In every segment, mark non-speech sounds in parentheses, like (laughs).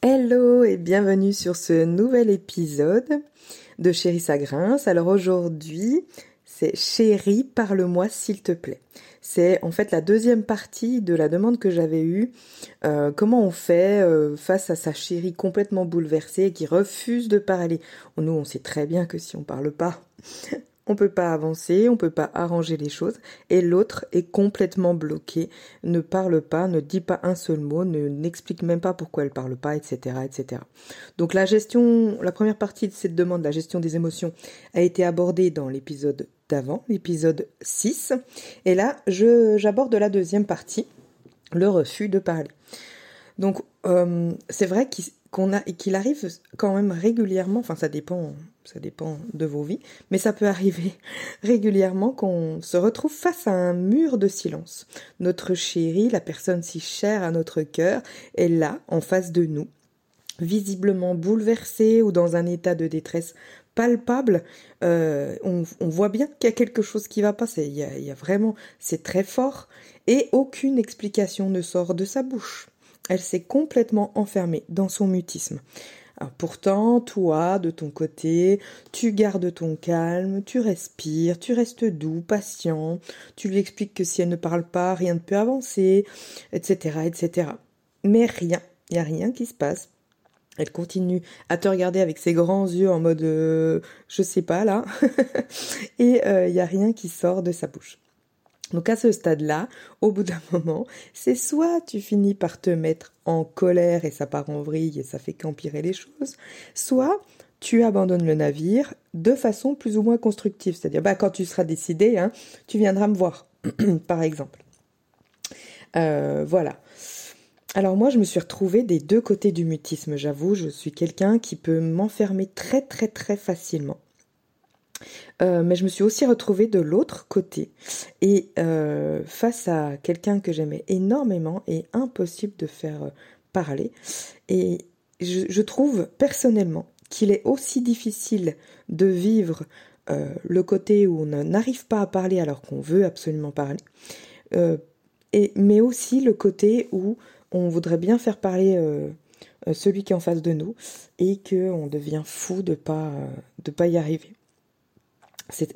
Hello et bienvenue sur ce nouvel épisode de Chérie ça Alors aujourd'hui, c'est Chérie, parle-moi s'il te plaît. C'est en fait la deuxième partie de la demande que j'avais eue. Euh, comment on fait euh, face à sa chérie complètement bouleversée qui refuse de parler Nous, on sait très bien que si on parle pas, on peut pas avancer, on peut pas arranger les choses, et l'autre est complètement bloqué, ne parle pas, ne dit pas un seul mot, ne n'explique même pas pourquoi elle parle pas, etc., etc. Donc la gestion, la première partie de cette demande, la gestion des émotions, a été abordée dans l'épisode d'avant, l'épisode 6, et là, j'aborde la deuxième partie, le refus de parler. Donc euh, c'est vrai qu'on a qu'il arrive quand même régulièrement, enfin ça dépend ça dépend de vos vies, mais ça peut arriver (laughs) régulièrement qu'on se retrouve face à un mur de silence. Notre chérie, la personne si chère à notre cœur, est là, en face de nous, visiblement bouleversée ou dans un état de détresse palpable. Euh, on, voit bien qu'il y a quelque chose qui va pas. Il y il y a vraiment, c'est très fort et aucune explication ne sort de sa bouche. Elle s'est complètement enfermée dans son mutisme pourtant, toi, de ton côté, tu gardes ton calme, tu respires, tu restes doux, patient, tu lui expliques que si elle ne parle pas, rien ne peut avancer, etc., etc. Mais rien, il n'y a rien qui se passe. Elle continue à te regarder avec ses grands yeux en mode euh, je sais pas là, (laughs) et il euh, n'y a rien qui sort de sa bouche. Donc à ce stade-là, au bout d'un (laughs) moment, c'est soit tu finis par te mettre en colère et ça part en vrille et ça fait qu'empirer les choses, soit tu abandonnes le navire de façon plus ou moins constructive. C'est-à-dire, bah, quand tu seras décidé, hein, tu viendras me voir, (clears throat) par exemple. Euh, voilà. Alors moi, je me suis retrouvée des deux côtés du mutisme, j'avoue, je suis quelqu'un qui peut m'enfermer très très très facilement. Euh, mais je me suis aussi retrouvée de l'autre côté et euh, face à quelqu'un que j'aimais énormément et impossible de faire euh, parler. Et je, trouve personnellement qu'il est aussi difficile de vivre le côté où on n'arrive pas à parler alors qu'on veut absolument parler, et, mais aussi le côté où on voudrait bien faire parler celui qui est en face de nous et qu'on devient fou de pas de pas y arriver.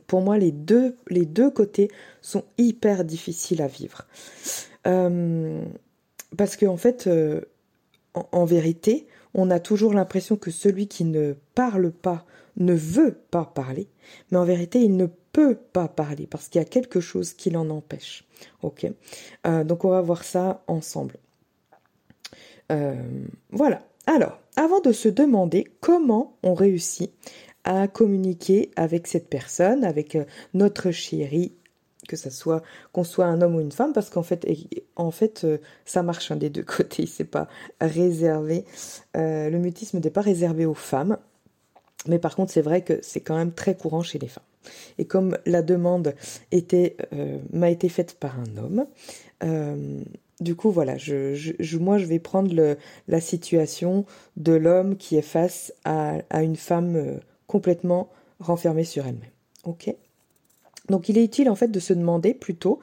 Pour moi les deux les deux côtés sont hyper difficiles à vivre. Euh, parce qu'en en fait euh, en, vérité on a toujours l'impression que celui qui ne parle pas ne veut pas parler mais en vérité il ne peut pas parler parce qu'il y a quelque chose qui l'en empêche. Ok. Euh, donc on va voir ça ensemble. Voilà. Alors avant de se demander comment on réussit à communiquer avec cette personne, avec euh, notre chérie, que ça soit qu'on soit un homme ou une femme, parce qu'en fait, en fait, euh, ça marche des deux (laughs) côtés. C'est pas réservé. Euh, le mutisme n'est pas réservé aux femmes, mais par contre, c'est vrai que c'est quand même très courant chez les femmes. Et comme la demande était m'a été faite par un homme, du coup, voilà, je, moi, je vais prendre le, la situation de l'homme qui est face à une femme complètement renfermée sur elle-même. Ok? Donc il est utile en fait de se demander plutôt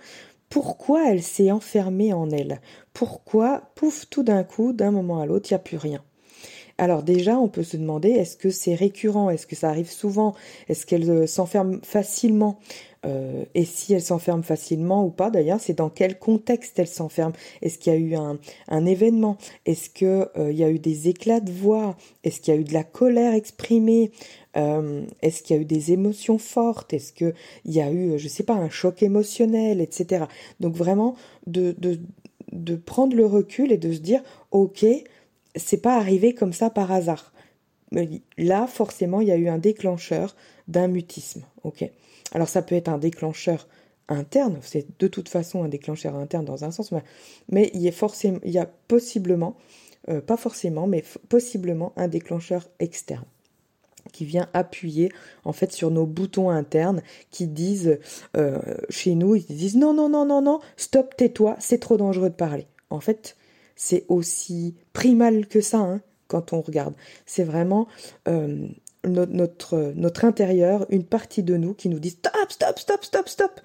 pourquoi elle s'est enfermée en elle? Pourquoi, pouf, tout d'un coup, d'un moment à l'autre, il n'y a plus rien? Alors déjà, on peut se demander, est-ce que c'est récurrent? Est-ce que ça arrive souvent? Est-ce qu'elle euh, s'enferme facilement? Euh, et si elle s'enferme facilement ou pas d'ailleurs, c'est dans quel contexte elle s'enferme. Est-ce qu'il y a eu un, événement? Est-ce qu'il euh, y a eu des éclats de voix? Est-ce qu'il y a eu de la colère exprimée? Euh, Est-ce qu'il y a eu des émotions fortes? Est-ce qu'il y a eu, je sais pas, un choc émotionnel, etc. Donc vraiment de, de, de prendre le recul et de se dire, ok, c'est pas arrivé comme ça par hasard. Là, forcément, il y a eu un déclencheur d'un mutisme. Alors ça peut être un déclencheur interne, c'est de toute façon un déclencheur interne dans un sens, mais, il y a forcément, il y a possiblement, euh, pas forcément, mais possiblement un déclencheur externe qui vient appuyer en fait sur nos boutons internes qui disent euh, chez nous ils disent non non non non non stop tais-toi c'est trop dangereux de parler en fait c'est aussi primal que ça hein, quand on regarde c'est vraiment euh, notre, notre intérieur, une partie de nous qui nous dit stop, stop, stop, stop, stop.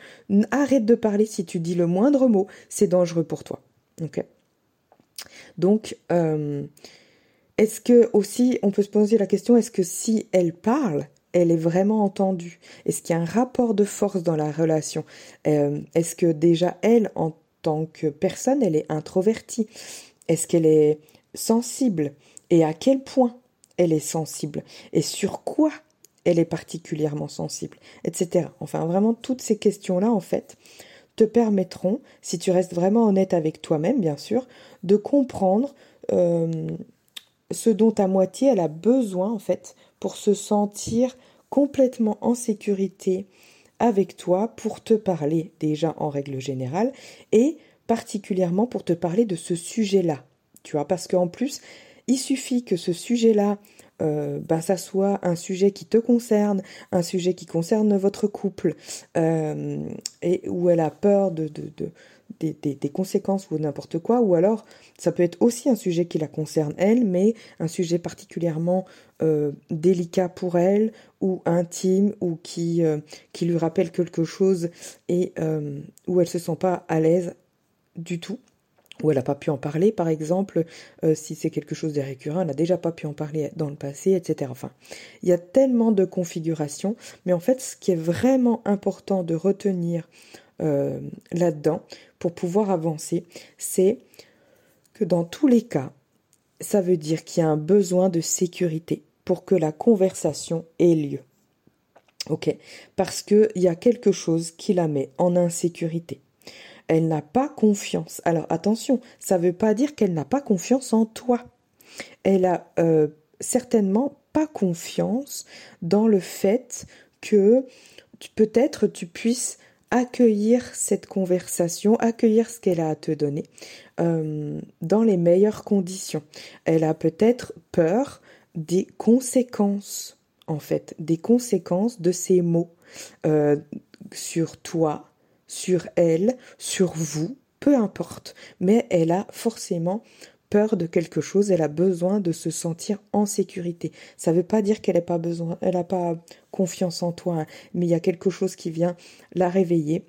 Arrête de parler si tu dis le moindre mot, c'est dangereux pour toi. Ok. Donc, euh, est-ce que aussi, on peut se poser la question, est-ce que si elle parle, elle est vraiment entendue? Est-ce qu'il y a un rapport de force dans la relation? Euh, Est-ce que déjà elle, en tant que personne, elle est introvertie? Est-ce qu'elle est sensible? Et à quel point? Elle est sensible Et sur quoi elle est particulièrement sensible Etc. Enfin, vraiment, toutes ces questions-là, en fait, te permettront, si tu restes vraiment honnête avec toi-même, bien sûr, de comprendre euh, ce dont ta moitié elle a besoin, en fait, pour se sentir complètement en sécurité avec toi, pour te parler déjà en règle générale, et particulièrement pour te parler de ce sujet-là. Tu vois, parce qu'en plus, il suffit que ce sujet-là, euh, bah, ça soit un sujet qui te concerne, un sujet qui concerne votre couple, euh, et où elle a peur de, de, de des, conséquences ou n'importe quoi, ou alors ça peut être aussi un sujet qui la concerne elle, mais un sujet particulièrement euh, délicat pour elle, ou intime, ou qui, lui rappelle quelque chose et où elle se sent pas à l'aise du tout où elle n'a pas pu en parler, par exemple, euh, si c'est quelque chose de récurrent, elle n'a déjà pas pu en parler dans le passé, etc. Enfin, il y a tellement de configurations, mais en fait, ce qui est vraiment important de retenir euh, là-dedans pour pouvoir avancer, c'est que dans tous les cas, ça veut dire qu'il y a un besoin de sécurité pour que la conversation ait lieu. Ok? Parce qu'il y a quelque chose qui la met en insécurité elle n'a pas confiance. Alors attention, ça ne veut pas dire qu'elle n'a pas confiance en toi. Elle a euh, certainement pas confiance dans le fait que peut-être tu puisses accueillir cette conversation, accueillir ce qu'elle a à te donner euh, dans les meilleures conditions. Elle a peut-être peur des conséquences, en fait, des conséquences de ces mots euh, sur toi, sur elle, sur vous, peu importe, mais elle a forcément peur de quelque chose, elle a besoin de se sentir en sécurité. Ça ne veut pas dire qu'elle n'a pas besoin, elle n'a pas confiance en toi, hein, mais il y a quelque chose qui vient la réveiller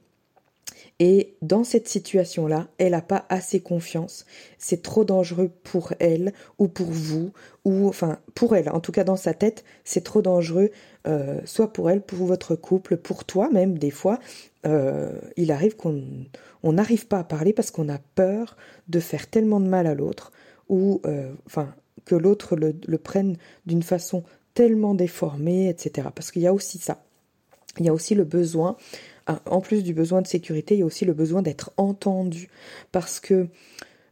et dans cette situation-là, elle n'a pas assez confiance. C'est trop dangereux pour elle ou pour vous, ou enfin pour elle. En tout cas, dans sa tête, c'est trop dangereux, euh, soit pour elle, pour votre couple, pour toi même. Des fois, euh, il arrive qu'on n'arrive pas à parler parce qu'on a peur de faire tellement de mal à l'autre, ou euh, enfin que l'autre le, prenne d'une façon tellement déformée, etc. Parce qu'il y a aussi ça. Il y a aussi le besoin ah, en plus du besoin de sécurité, il y a aussi le besoin d'être entendu. Parce que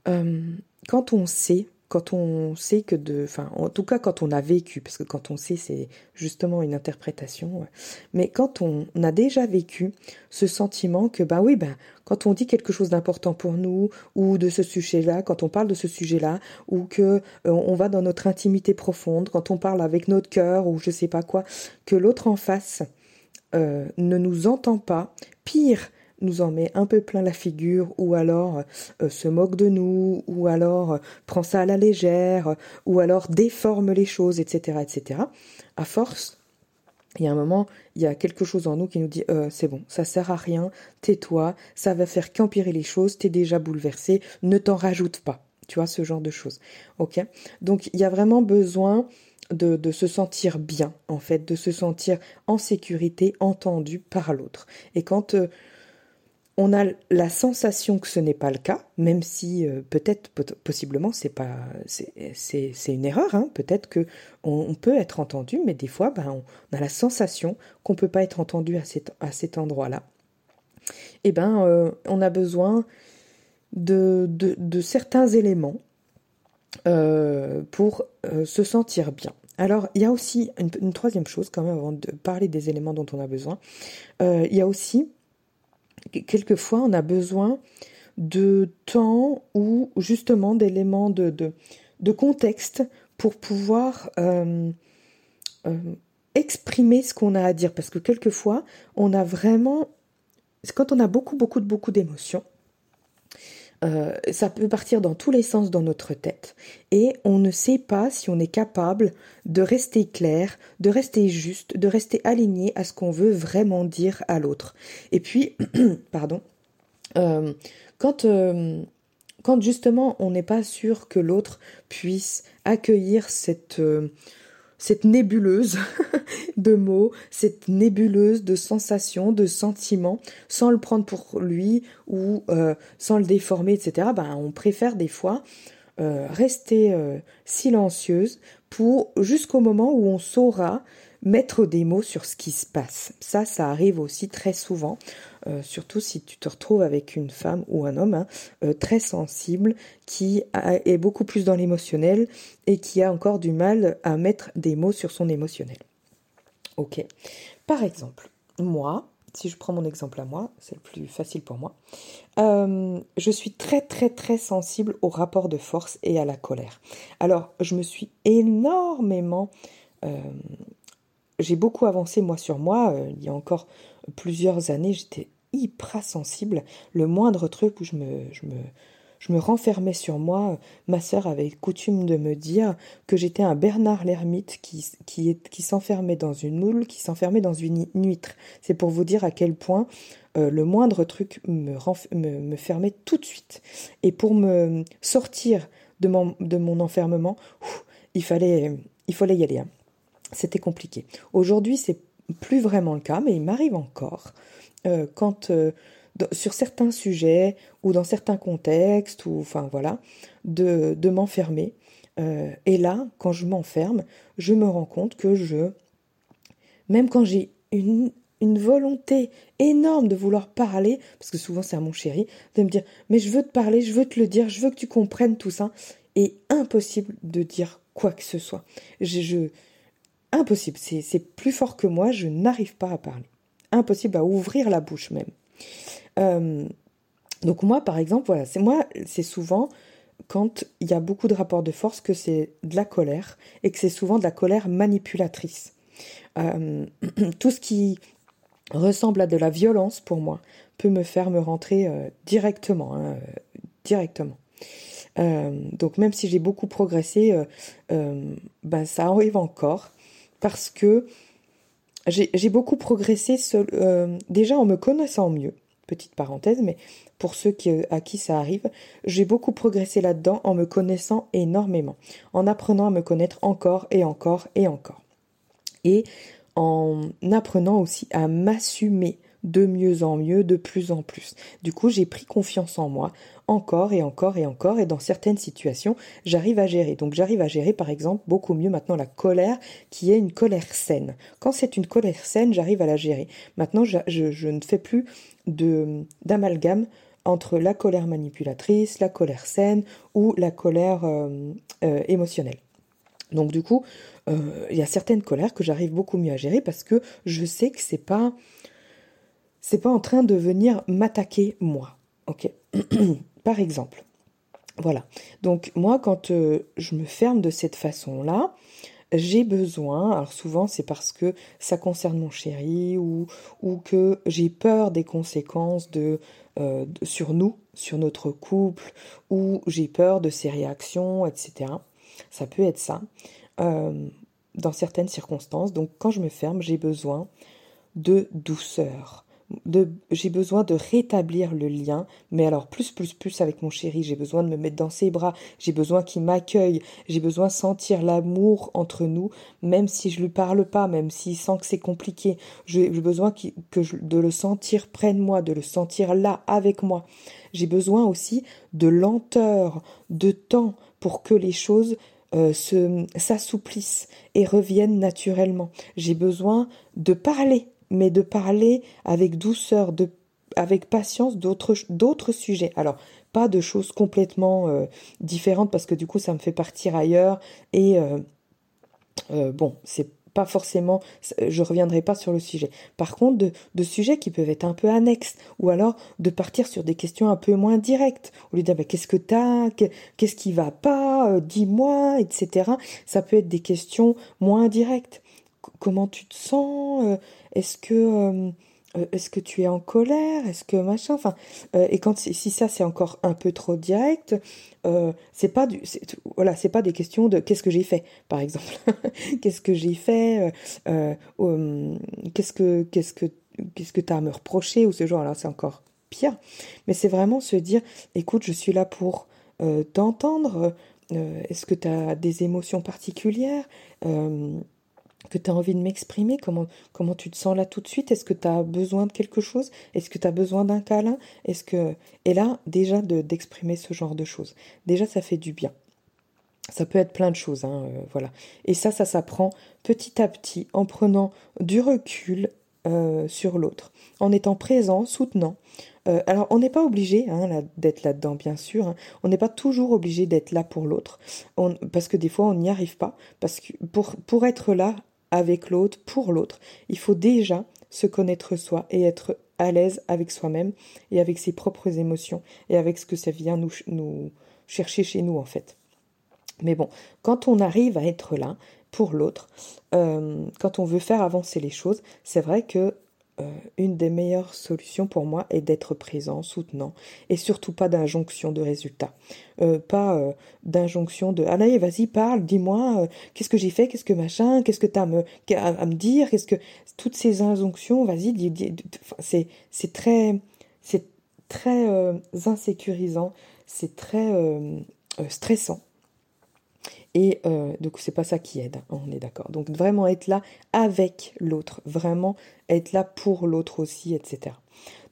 euh, quand on sait, quand on sait que de. Enfin, en tout cas, quand on a vécu, parce que quand on sait, c'est justement une interprétation. Mais quand on a déjà vécu ce sentiment que, bah oui, ben, quand on dit quelque chose d'important pour nous, ou de ce sujet-là, quand on parle de ce sujet-là, ou que euh, va dans notre intimité profonde, quand on parle avec notre cœur, ou je sais pas quoi, que l'autre en face euh, ne nous entend pas, pire, nous en met un peu plein la figure, ou alors euh, se moque de nous, ou alors euh, prend ça à la légère, ou alors déforme les choses, etc., etc. À force, il y a un moment, il y a quelque chose en nous qui nous dit c'est bon, ça sert à rien, tais-toi, ça va faire qu'empirer les choses, t'es déjà bouleversé, ne t'en rajoute pas. Tu vois, ce genre de choses. Ok? Donc, il y a vraiment besoin de, se sentir bien, en fait, de se sentir en sécurité, entendu par l'autre. Et quand euh, on a la sensation que ce n'est pas le cas, même si euh, peut-être, possiblement, c'est pas, c'est une erreur. Hein, peut-être que on, peut être entendu, mais des fois, ben, on, a la sensation qu'on peut pas être entendu à cet, endroit-là. Et eh ben, euh, on a besoin de, de, certains éléments pour se sentir bien. Alors, il y a aussi une, troisième chose, quand même, avant de parler des éléments dont on a besoin. Euh, il y a aussi, quelquefois, on a besoin de temps ou justement d'éléments de, contexte pour pouvoir euh, euh, exprimer ce qu'on a à dire. Parce que quelquefois, on a vraiment, quand on a beaucoup, beaucoup, beaucoup d'émotions, euh, ça peut partir dans tous les sens dans notre tête et on ne sait pas si on est capable de rester clair, de rester juste, de rester aligné à ce qu'on veut vraiment dire à l'autre. Et puis, (clears throat) pardon, euh, quand, euh, quand justement on n'est pas sûr que l'autre puisse accueillir cette, cette nébuleuse (laughs) de mots, cette nébuleuse de sensations, de sentiments, sans le prendre pour lui ou euh, sans le déformer, etc., ben, on préfère des fois euh, rester silencieuse pour jusqu'au moment où on saura mettre des mots sur ce qui se passe. Ça, ça arrive aussi très souvent, euh, surtout si tu te retrouves avec une femme ou un homme hein, euh, très sensible qui est beaucoup plus dans l'émotionnel et qui a encore du mal à mettre des mots sur son émotionnel. Ok. Par exemple, moi, si je prends mon exemple à moi, c'est le plus facile pour moi, euh, je suis très très très sensible au rapport de force et à la colère. Alors, je me suis énormément j'ai beaucoup avancé moi sur moi. Euh, il y a encore plusieurs années, j'étais hyper sensible. Le moindre truc où je me, je me, je me renfermais sur moi, ma sœur avait coutume de me dire que j'étais un Bernard l'ermite qui, qui, qui s'enfermait dans une moule, qui s'enfermait dans une huître. C'est pour vous dire à quel point euh, le moindre truc me, me, fermait tout de suite. Et pour me sortir de mon, de mon enfermement, il, fallait, il fallait y aller. Hein c'était compliqué. Aujourd'hui, c'est plus vraiment le cas, mais il m'arrive encore euh, quand euh, sur certains sujets ou dans certains contextes ou enfin voilà de, m'enfermer. Euh, et là, quand je m'enferme, je me rends compte que je, même quand j'ai une, volonté énorme de vouloir parler, parce que souvent c'est à mon chéri, de me dire mais je veux te parler, je veux te le dire, je veux que tu comprennes tout ça, et impossible de dire quoi que ce soit. Je, impossible, c'est plus fort que moi, je n'arrive pas à parler. Impossible à ouvrir la bouche même. Euh, donc moi, par exemple, voilà, c'est moi, c'est souvent quand il y a beaucoup de rapports de force que c'est de la colère et que c'est souvent de la colère manipulatrice. Euh, (clears throat) tout ce qui ressemble à de la violence pour moi peut me faire me rentrer euh, directement, hein, directement. donc même si j'ai beaucoup progressé, ben ça arrive encore parce que j'ai beaucoup progressé euh, déjà en me connaissant mieux, petite parenthèse, mais pour ceux qui, à qui ça arrive, j'ai beaucoup progressé là-dedans en me connaissant énormément, en apprenant à me connaître encore et encore et encore. Et en apprenant aussi à m'assumer de mieux en mieux, de plus en plus. Du coup, j'ai pris confiance en moi, encore et encore et encore, et dans certaines situations, j'arrive à gérer. Donc j'arrive à gérer, par exemple, beaucoup mieux maintenant la colère, qui est une colère saine. Quand c'est une colère saine, j'arrive à la gérer. Maintenant, je, ne fais plus d'amalgame entre la colère manipulatrice, la colère saine ou la colère euh, euh, émotionnelle. Donc du coup, euh, il y a certaines colères que j'arrive beaucoup mieux à gérer parce que je sais que c'est pas c'est pas en train de venir m'attaquer moi. Ok. (clears throat) Par exemple. Voilà. Donc moi, quand euh, je me ferme de cette façon-là, j'ai besoin, alors souvent c'est parce que ça concerne mon chéri ou, que j'ai peur des conséquences de, euh, sur nous, sur notre couple, ou j'ai peur de ses réactions, etc. Ça peut être ça, euh, dans certaines circonstances. Donc quand je me ferme, j'ai besoin de douceur, j'ai besoin de rétablir le lien, mais alors plus, plus, plus avec mon chéri, j'ai besoin de me mettre dans ses bras, j'ai besoin qu'il m'accueille, j'ai besoin de sentir l'amour entre nous, même si je lui parle pas, même s'il sent que c'est compliqué, j'ai besoin que de le sentir près de moi, de le sentir là avec moi. J'ai besoin aussi de lenteur, de temps pour que les choses euh, s'assouplissent et reviennent naturellement. J'ai besoin de parler mais de parler avec douceur, de, avec patience d'autres, sujets. Alors, pas de choses complètement euh, différentes parce que du coup, ça me fait partir ailleurs et euh, euh, bon, c'est pas forcément, je reviendrai pas sur le sujet. Par contre, de, de, sujets qui peuvent être un peu annexes, ou alors de partir sur des questions un peu moins directes, au lieu de dire bah, qu'est-ce que t'as, qu'est-ce qui va pas, dis-moi, etc. Ça peut être des questions moins directes. comment tu te sens est-ce que euh, euh, est-ce que tu es en colère Est-ce que machin Enfin, euh, et quand si ça c'est encore un peu trop direct, c'est pas du, voilà, c'est pas des questions de qu'est-ce que j'ai fait, par exemple. (laughs) qu'est-ce que j'ai fait Qu'est-ce que qu'est-ce que qu'est-ce que t'as à me reprocher ou ce genre. là c'est encore pire. Mais c'est vraiment se dire, écoute, je suis là pour t'entendre Est-ce que tu as des émotions particulières que tu as envie de m'exprimer? Comment, comment tu te sens là tout de suite? Est-ce que tu as besoin de quelque chose? Est-ce que tu as besoin d'un câlin? Est-ce que Et là, déjà d'exprimer ce genre de choses. Déjà, ça fait du bien. Ça peut être plein de choses, hein, euh, voilà. Et ça, ça s'apprend petit à petit en prenant du recul euh, sur l'autre, en étant présent, soutenant. Euh, alors, on n'est pas obligé hein, d'être là-dedans, bien sûr. Hein. On n'est pas toujours obligé d'être là pour l'autre, parce que des fois, on n'y arrive pas. Parce que pour, pour être là avec l'autre, pour l'autre, il faut déjà se connaître soi et être à l'aise avec soi-même et avec ses propres émotions et avec ce que ça vient nous, chercher chez nous, en fait. Mais bon, quand on arrive à être là pour l'autre, euh, quand on veut faire avancer les choses, c'est vrai que euh, une des meilleures solutions pour moi est d'être présent, soutenant, et surtout pas d'injonction de résultat. Euh, pas d'injonction de Allez, vas-y, parle, dis-moi, qu'est-ce que j'ai fait, qu'est-ce que machin, qu'est-ce que tu as à me, à, me dire, qu'est-ce que. Toutes ces injonctions, vas-y, c'est, c'est très. C'est très insécurisant, c'est très stressant. Et euh, donc c'est pas ça qui aide, hein, on est d'accord. Donc vraiment être là avec l'autre, vraiment être là pour l'autre aussi, etc.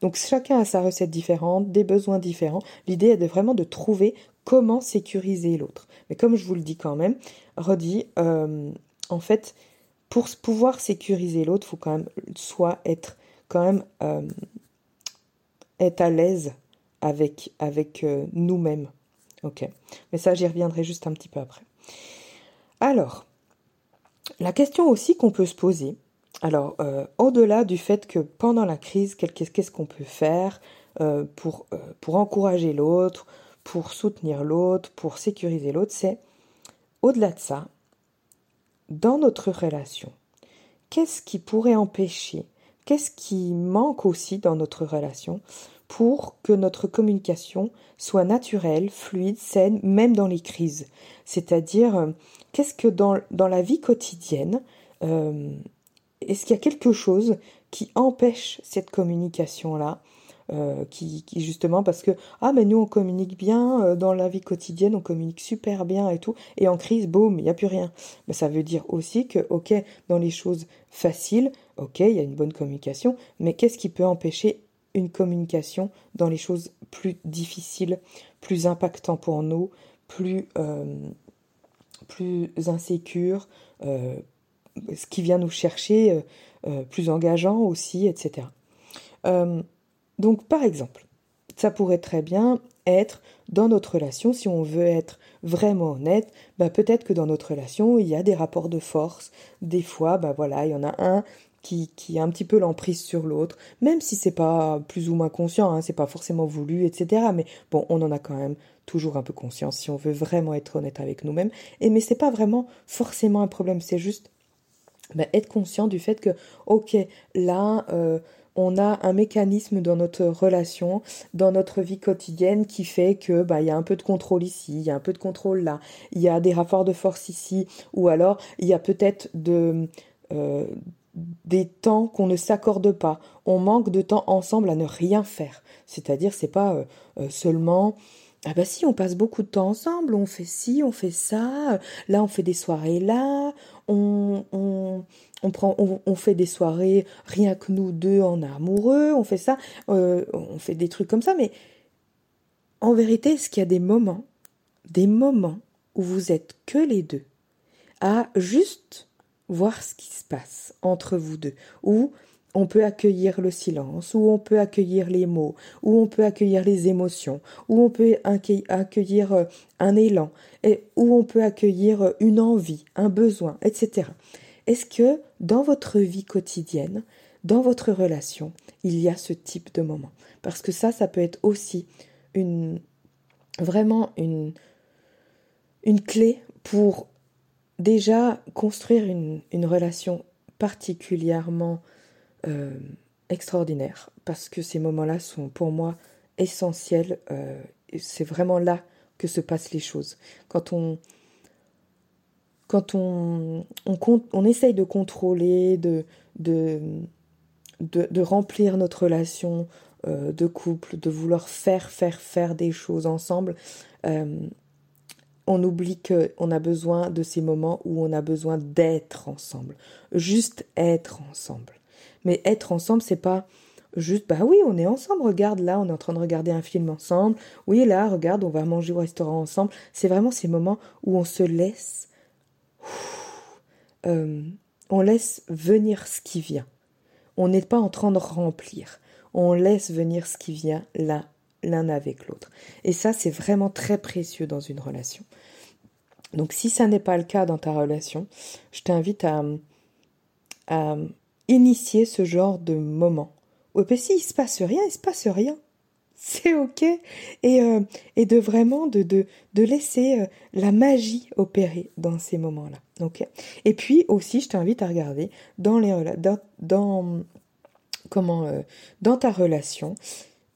Donc chacun a sa recette différente, des besoins différents. L'idée est vraiment de trouver comment sécuriser l'autre. Mais comme je vous le dis quand même, redis, euh, en fait, pour pouvoir sécuriser l'autre, il faut quand même soit être euh, à l'aise avec avec euh, nous-mêmes. Ok. Mais ça, j'y reviendrai juste un petit peu après. Alors, la question aussi qu'on peut se poser, alors euh, au-delà du fait que pendant la crise, qu'est-ce qu'on peut faire euh, pour, euh, pour encourager l'autre, pour soutenir l'autre, pour sécuriser l'autre, c'est au-delà de ça, dans notre relation, qu'est-ce qui pourrait empêcher, qu'est-ce qui manque aussi dans notre relation pour que notre communication soit naturelle, fluide, saine, même dans les crises. C'est-à-dire, euh, qu'est-ce que dans, la vie quotidienne, euh, est-ce qu'il y a quelque chose qui empêche cette communication-là euh, qui, qui, justement parce que ah mais nous on communique bien dans la vie quotidienne on communique super bien et tout et en crise boum il n'y a plus rien mais ça veut dire aussi que ok dans les choses faciles ok il y a une bonne communication mais qu'est-ce qui peut empêcher une communication dans les choses plus difficiles, plus impactantes pour nous, plus, euh, plus insécures, euh, ce qui vient nous chercher, euh, plus engageant aussi, etc. donc par exemple, ça pourrait très bien être dans notre relation, si on veut être vraiment honnête, bah peut-être que dans notre relation, il y a des rapports de force. Des fois, bah voilà, il y en a un qui, qui a un petit peu l'emprise sur l'autre, même si c'est pas plus ou moins conscient, hein, c'est pas forcément voulu, etc. Mais bon, on en a quand même toujours un peu conscience si on veut vraiment être honnête avec nous-mêmes. Et mais c'est pas vraiment forcément un problème, c'est juste ben, être conscient du fait que, ok, là, euh, on a un mécanisme dans notre relation, dans notre vie quotidienne qui fait que bah il y a un peu de contrôle ici, il y a un peu de contrôle là, il y a des rapports de force ici, ou alors il y a peut-être de euh, des temps qu'on ne s'accorde pas. On manque de temps ensemble à ne rien faire. C'est-à-dire, c'est pas euh, euh, seulement ah bah si, on passe beaucoup de temps ensemble, on fait ci, on fait ça, là on fait des soirées là, on, on, on prend, on, fait des soirées rien que nous deux en amoureux, on fait ça, euh, on fait des trucs comme ça, mais en vérité, est-ce qu'il y a des moments, des moments où vous êtes que les deux, à juste voir ce qui se passe entre vous deux, où on peut accueillir le silence, où on peut accueillir les mots, où on peut accueillir les émotions, où on peut accueillir euh, un élan, et où on peut accueillir euh, une envie, un besoin, etc. Est-ce que dans votre vie quotidienne, dans votre relation, il y a ce type de moment? Parce que ça, ça peut être aussi une vraiment une, une clé pour déjà construire une, relation particulièrement euh, extraordinaire parce que ces moments-là sont pour moi essentiels. Euh, c'est vraiment là que se passent les choses. Quand on quand on, on essaye de contrôler, de, de, de, remplir notre relation euh, de couple, de vouloir faire, faire, faire des choses ensemble, on oublie qu'on a besoin de ces moments où on a besoin d'être ensemble. Juste être ensemble. Mais être ensemble, c'est pas juste, bah oui, on est ensemble, regarde, là, on est en train de regarder un film ensemble. Oui, là, regarde, on va manger au restaurant ensemble. C'est vraiment ces moments où on se laisse. Euh, on laisse venir ce qui vient. On n'est pas en train de remplir. On laisse venir ce qui vient là, l'un avec l'autre. Et ça, c'est vraiment très précieux dans une relation. Donc si ça n'est pas le cas dans ta relation, je t'invite à, initier ce genre de moment. Ou puis si il se passe rien, il se passe rien. (laughs) C'est ok. Et, euh, et de vraiment de, de, laisser euh, la magie opérer dans ces moments-là. Et puis aussi, je t'invite à regarder dans les dans, dans comment euh, dans ta relation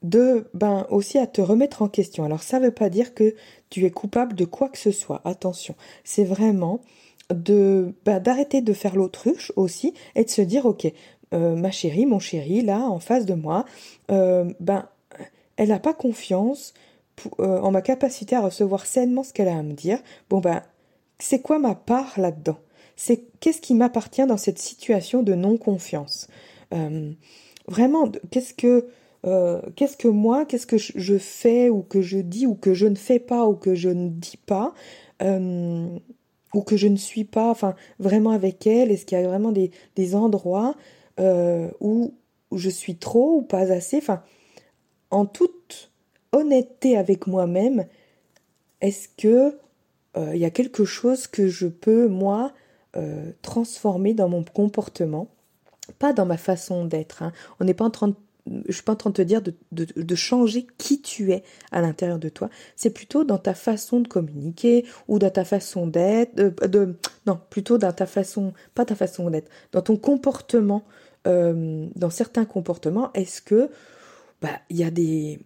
de ben aussi à te remettre en question. Alors ça veut pas dire que tu es coupable de quoi que ce soit. Attention, c'est vraiment de ben, d'arrêter de faire l'autruche aussi et de se dire ok euh, ma chérie mon chéri là en face de moi euh, ben elle n'a pas confiance euh, en ma capacité à recevoir sainement ce qu'elle a à me dire bon ben c'est quoi ma part là-dedans? C'est qu'est-ce qui m'appartient dans cette situation de non confiance vraiment qu'est-ce que euh, qu'est-ce que moi, qu'est-ce que je fais ou que je dis ou que je ne fais pas ou que je ne dis pas euh, ou que je ne suis pas, enfin vraiment avec elle? Est-ce qu'il y a vraiment des, endroits euh, où, je suis trop ou pas assez? En toute honnêteté avec moi-même, est-ce que il y a quelque chose que je peux moi transformer dans mon comportement? Pas dans ma façon d'être. Hein. On n'est pas en train de je suis pas en train de te dire de, changer qui tu es à l'intérieur de toi. C'est plutôt dans ta façon de communiquer ou dans ta façon d'être, de, non, plutôt dans ta façon, pas ta façon d'être, dans ton comportement, euh, dans certains comportements. Est-ce que, bah, il y a des,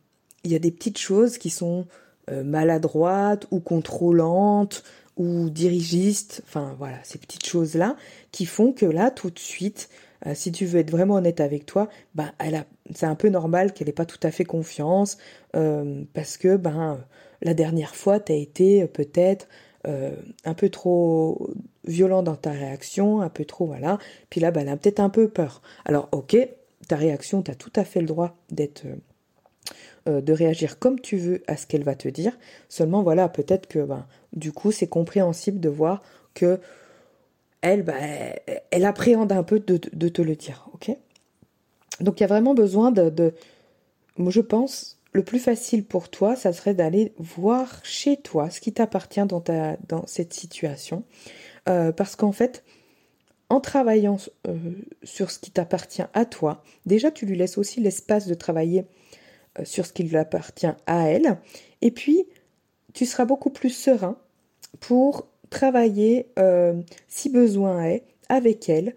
il y a des petites choses qui sont euh, maladroites ou contrôlantes ou dirigistes? Enfin voilà, ces petites choses là qui font que là tout de suite euh, si tu veux être vraiment honnête avec toi, ben elle a, c'est un peu normal qu'elle n'ait pas tout à fait confiance euh, parce que ben la dernière fois tu as été euh, peut-être un peu trop violent dans ta réaction, un peu trop voilà. Puis là ben, elle a peut-être un peu peur. Alors ok, ta réaction, tu as tout à fait le droit d'être de réagir comme tu veux à ce qu'elle va te dire. Seulement voilà, peut-être que ben, du coup c'est compréhensible de voir que elle, bah, elle appréhende un peu de, te le dire, ok? Donc il y a vraiment besoin de, de, je pense, le plus facile pour toi, ça serait d'aller voir chez toi ce qui t'appartient dans, ta, dans cette situation, euh, parce qu'en fait, en travaillant euh, sur ce qui t'appartient à toi, déjà tu lui laisses aussi l'espace de travailler euh, sur ce qui lui appartient à elle, et puis tu seras beaucoup plus serein pour travailler, euh, si besoin est, avec elle,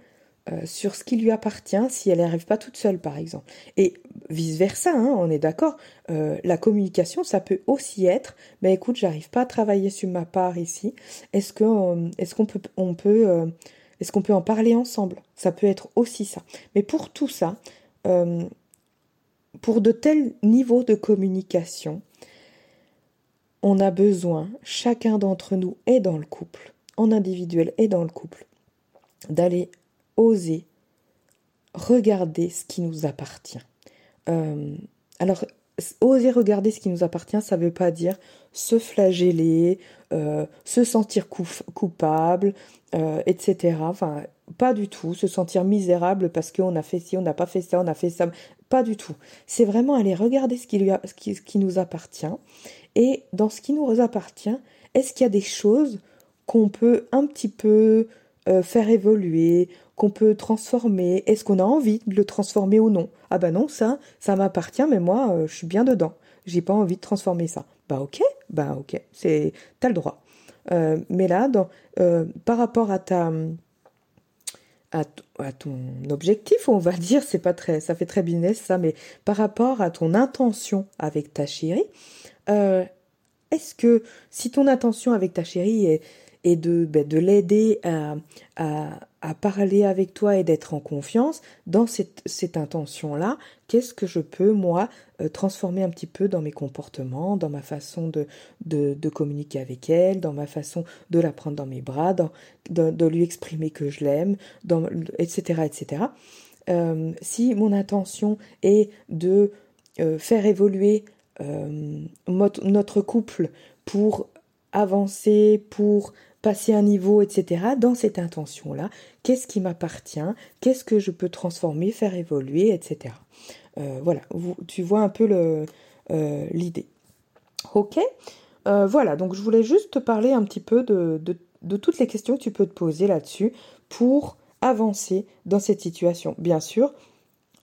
euh, sur ce qui lui appartient si elle n'arrive pas toute seule par exemple. Et vice-versa, hein, on est d'accord, euh, la communication, ça peut aussi être, mais ben, écoute, j'arrive pas à travailler sur ma part ici, est-ce qu'on peut on peut est-ce qu'on peut en parler ensemble? Ça peut être aussi ça. Mais pour tout ça, pour de tels niveaux de communication, on a besoin, chacun d'entre nous est dans le couple, en individuel et dans le couple, d'aller oser regarder ce qui nous appartient. Euh, alors, oser regarder ce qui nous appartient, ça ne veut pas dire se flageller, euh, se sentir coupable, euh, etc. Enfin, pas du tout. Se sentir misérable parce qu'on a fait ci, on n'a pas fait ça, on a fait ça. Pas du tout. C'est vraiment aller regarder ce qui, lui ce qui nous appartient et dans ce qui nous appartient, est-ce qu'il y a des choses qu'on peut un petit peu euh, faire évoluer, qu'on peut transformer? Est-ce qu'on a envie de le transformer ou non? Ah bah non, ça, ça m'appartient, mais moi, euh, je suis bien dedans. J'ai pas envie de transformer ça. Bah ok, bah ok, c'est t'as le droit. Euh, mais là, dans, par rapport à ta à, ton objectif, on va (laughs) dire, c'est pas très, ça fait très business ça, mais par rapport à ton intention avec ta chérie, euh, est-ce que si ton intention avec ta chérie est, et de, ben, de l'aider à, à, parler avec toi et d'être en confiance dans cette, cette intention-là, qu'est-ce que je peux, moi, euh, transformer un petit peu dans mes comportements, dans ma façon de, de, de communiquer avec elle, dans ma façon de la prendre dans mes bras, dans, de, lui exprimer que je l'aime, etc., etc. Euh, si mon intention est de euh, faire évoluer notre couple pour avancer, pour passer un niveau, etc., dans cette intention-là, qu'est-ce qui m'appartient, qu'est-ce que je peux transformer, faire évoluer, etc. Euh, voilà, tu vois un peu l'idée. ok Voilà, donc je voulais juste te parler un petit peu de toutes les questions que tu peux te poser là-dessus pour avancer dans cette situation. Bien sûr,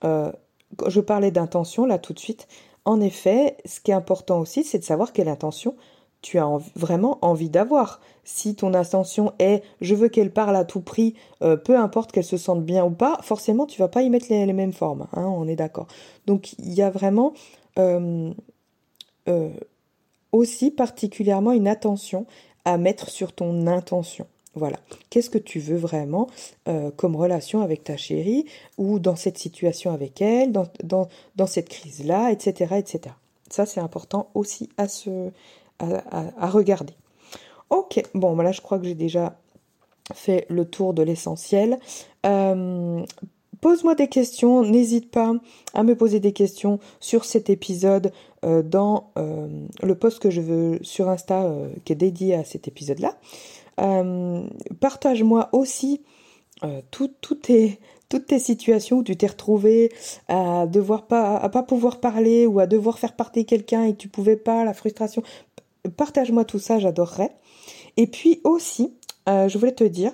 je parlais d'intention là tout de suite, en effet, ce qui est important aussi, c'est de savoir quelle intention tu as vraiment envie d'avoir. Si ton intention est je veux qu'elle parle à tout prix, euh, peu importe qu'elle se sente bien ou pas, forcément tu vas pas y mettre les, mêmes formes, hein, on est d'accord. Donc il y a vraiment euh, euh, aussi particulièrement une attention à mettre sur ton intention. Voilà. Qu'est-ce que tu veux vraiment comme relation avec ta chérie ou dans cette situation avec elle, dans cette crise-là, etc., etc. Ça, c'est important aussi à, se, à, regarder. Ok, bon, là, je crois que j'ai déjà fait le tour de l'essentiel. Euh, pose-moi des questions, n'hésite pas à me poser des questions sur cet épisode euh, dans le post que je veux sur Insta qui est dédié à cet épisode-là. Euh, partage-moi aussi euh, toutes tes situations où tu t'es retrouvé à devoir pas à pas pouvoir parler ou à devoir faire partir quelqu'un et que tu pouvais pas, la frustration. Partage-moi tout ça, j'adorerais. Et puis aussi, euh, je voulais te dire,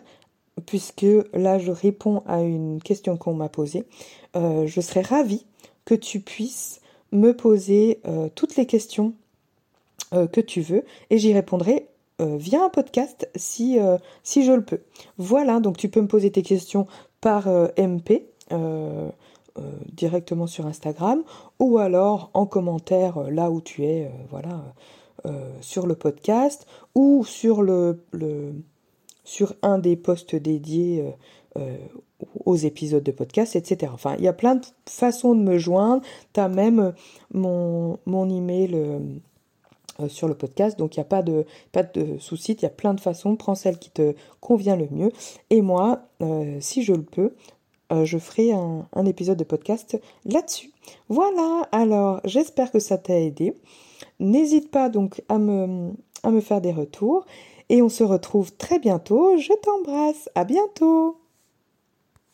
puisque là je réponds à une question qu'on m'a posée, je serais ravie que tu puisses me poser toutes les questions que tu veux et j'y répondrai euh, via un podcast si, euh, si je le peux. Voilà, donc tu peux me poser tes questions par euh, MP directement sur Instagram ou alors en commentaire là où tu es, voilà, sur le podcast ou sur le, sur un des posts dédiés aux épisodes de podcast, etc. Enfin, il y a plein de façons de me joindre. Tu as même mon, email euh, sur le podcast. Donc il n'y a pas de, pas de souci, il y a plein de façons. Prends celle qui te convient le mieux. Et moi, euh, si je le peux, euh, je ferai un, épisode de podcast là-dessus. Voilà, alors j'espère que ça t'a aidé. N'hésite pas donc à me, à me faire des retours. Et on se retrouve très bientôt. Je t'embrasse. À bientôt.